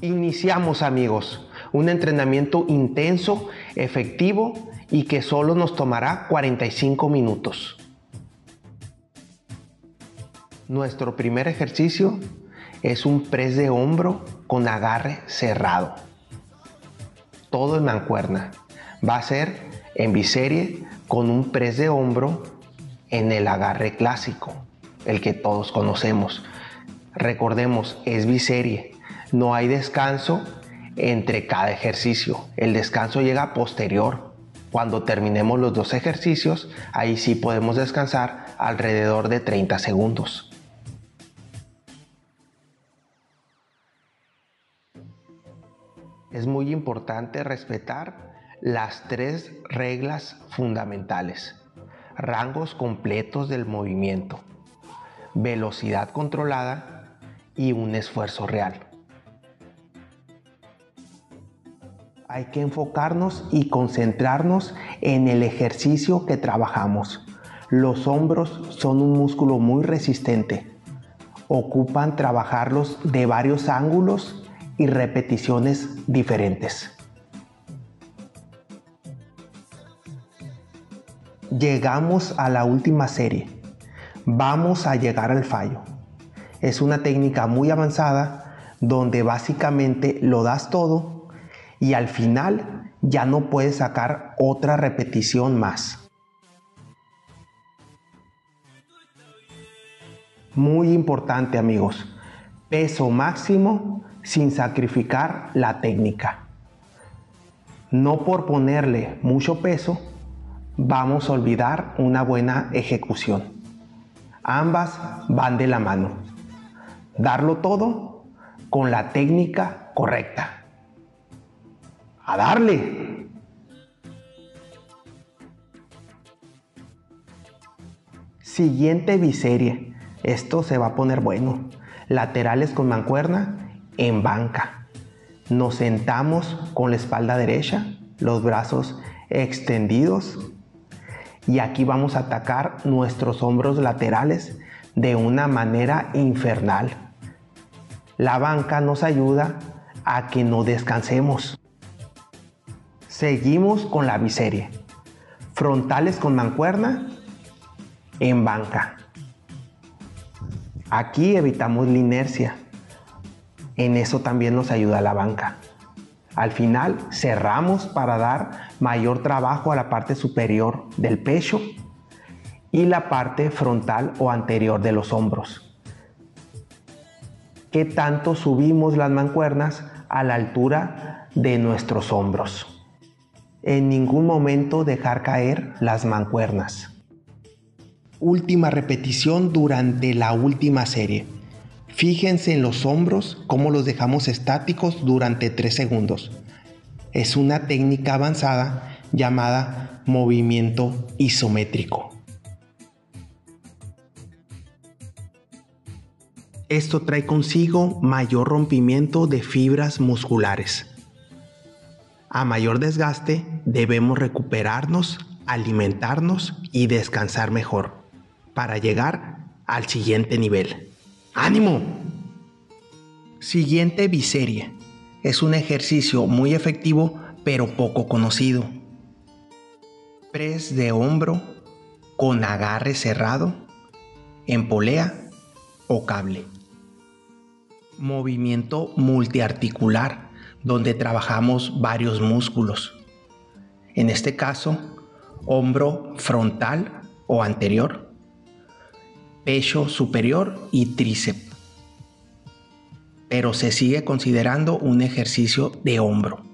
Iniciamos amigos, un entrenamiento intenso, efectivo y que solo nos tomará 45 minutos. Nuestro primer ejercicio es un press de hombro con agarre cerrado. Todo en mancuerna. Va a ser en biserie con un press de hombro en el agarre clásico, el que todos conocemos. Recordemos, es biserie no hay descanso entre cada ejercicio. El descanso llega posterior. Cuando terminemos los dos ejercicios, ahí sí podemos descansar alrededor de 30 segundos. Es muy importante respetar las tres reglas fundamentales. Rangos completos del movimiento, velocidad controlada y un esfuerzo real. Hay que enfocarnos y concentrarnos en el ejercicio que trabajamos. Los hombros son un músculo muy resistente. Ocupan trabajarlos de varios ángulos y repeticiones diferentes. Llegamos a la última serie. Vamos a llegar al fallo. Es una técnica muy avanzada donde básicamente lo das todo y al final ya no puedes sacar otra repetición más. Muy importante amigos, peso máximo sin sacrificar la técnica. No por ponerle mucho peso vamos a olvidar una buena ejecución. Ambas van de la mano. Darlo todo con la técnica correcta a darle. Siguiente biserie. Esto se va a poner bueno. Laterales con mancuerna en banca. Nos sentamos con la espalda derecha, los brazos extendidos. Y aquí vamos a atacar nuestros hombros laterales de una manera infernal. La banca nos ayuda a que no descansemos. Seguimos con la biserie. Frontales con mancuerna en banca. Aquí evitamos la inercia. En eso también nos ayuda la banca. Al final cerramos para dar mayor trabajo a la parte superior del pecho y la parte frontal o anterior de los hombros. ¿Qué tanto subimos las mancuernas a la altura de nuestros hombros? En ningún momento dejar caer las mancuernas. Última repetición durante la última serie. Fíjense en los hombros cómo los dejamos estáticos durante 3 segundos. Es una técnica avanzada llamada movimiento isométrico. Esto trae consigo mayor rompimiento de fibras musculares a mayor desgaste debemos recuperarnos, alimentarnos y descansar mejor para llegar al siguiente nivel. ¡Ánimo! Siguiente biserie. Es un ejercicio muy efectivo pero poco conocido. Press de hombro con agarre cerrado, en polea o cable. Movimiento multiarticular donde trabajamos varios músculos. En este caso, hombro frontal o anterior, pecho superior y tríceps. Pero se sigue considerando un ejercicio de hombro.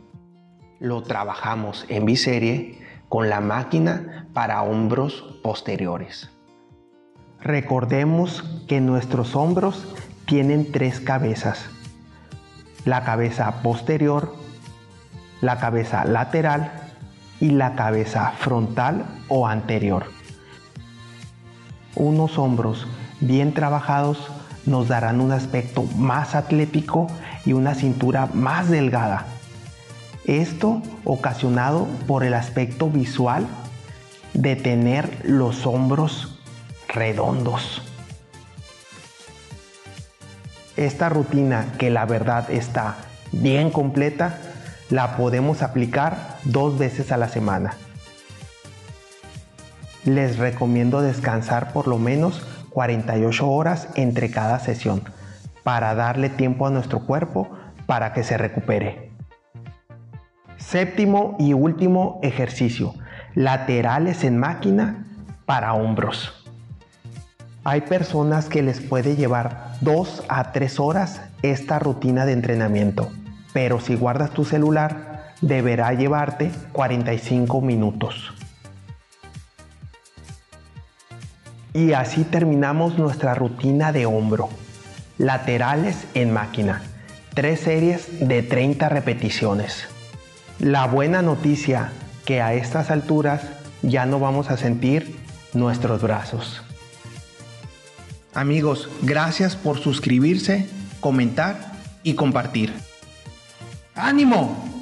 Lo trabajamos en biserie con la máquina para hombros posteriores. Recordemos que nuestros hombros tienen tres cabezas la cabeza posterior, la cabeza lateral y la cabeza frontal o anterior. Unos hombros bien trabajados nos darán un aspecto más atlético y una cintura más delgada. Esto ocasionado por el aspecto visual de tener los hombros redondos. Esta rutina que la verdad está bien completa, la podemos aplicar dos veces a la semana. Les recomiendo descansar por lo menos 48 horas entre cada sesión para darle tiempo a nuestro cuerpo para que se recupere. Séptimo y último ejercicio, laterales en máquina para hombros. Hay personas que les puede llevar 2 a 3 horas esta rutina de entrenamiento, pero si guardas tu celular deberá llevarte 45 minutos. Y así terminamos nuestra rutina de hombro. Laterales en máquina. Tres series de 30 repeticiones. La buena noticia que a estas alturas ya no vamos a sentir nuestros brazos. Amigos, gracias por suscribirse, comentar y compartir. ¡Ánimo!